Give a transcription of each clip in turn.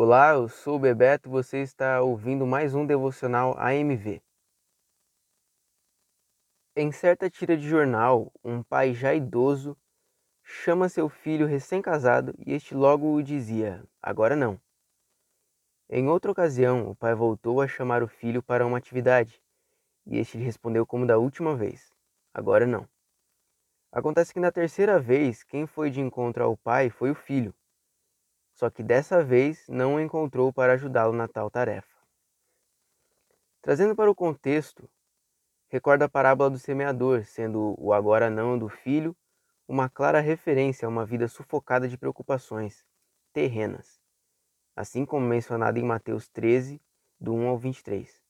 Olá, eu sou o Bebeto e você está ouvindo mais um devocional AMV. Em certa tira de jornal, um pai já idoso chama seu filho recém-casado e este logo o dizia: Agora não. Em outra ocasião, o pai voltou a chamar o filho para uma atividade e este lhe respondeu como da última vez: Agora não. Acontece que na terceira vez, quem foi de encontro ao pai foi o filho. Só que dessa vez não o encontrou para ajudá-lo na tal tarefa. Trazendo para o contexto, recorda a parábola do semeador, sendo o agora não do filho uma clara referência a uma vida sufocada de preocupações terrenas, assim como mencionado em Mateus 13, do 1 ao 23.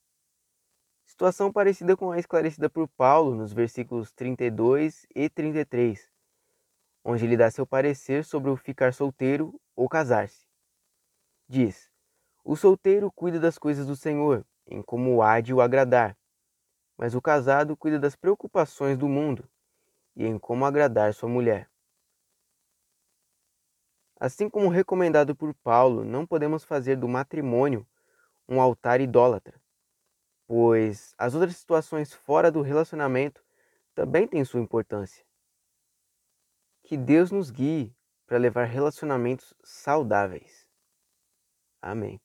Situação parecida com a esclarecida por Paulo nos versículos 32 e 33, onde ele dá seu parecer sobre o ficar solteiro ou casar-se. Diz: O solteiro cuida das coisas do Senhor, em como há de o agradar, mas o casado cuida das preocupações do mundo e em como agradar sua mulher. Assim como recomendado por Paulo, não podemos fazer do matrimônio um altar idólatra pois as outras situações fora do relacionamento também têm sua importância. Que Deus nos guie para levar relacionamentos saudáveis. Amém.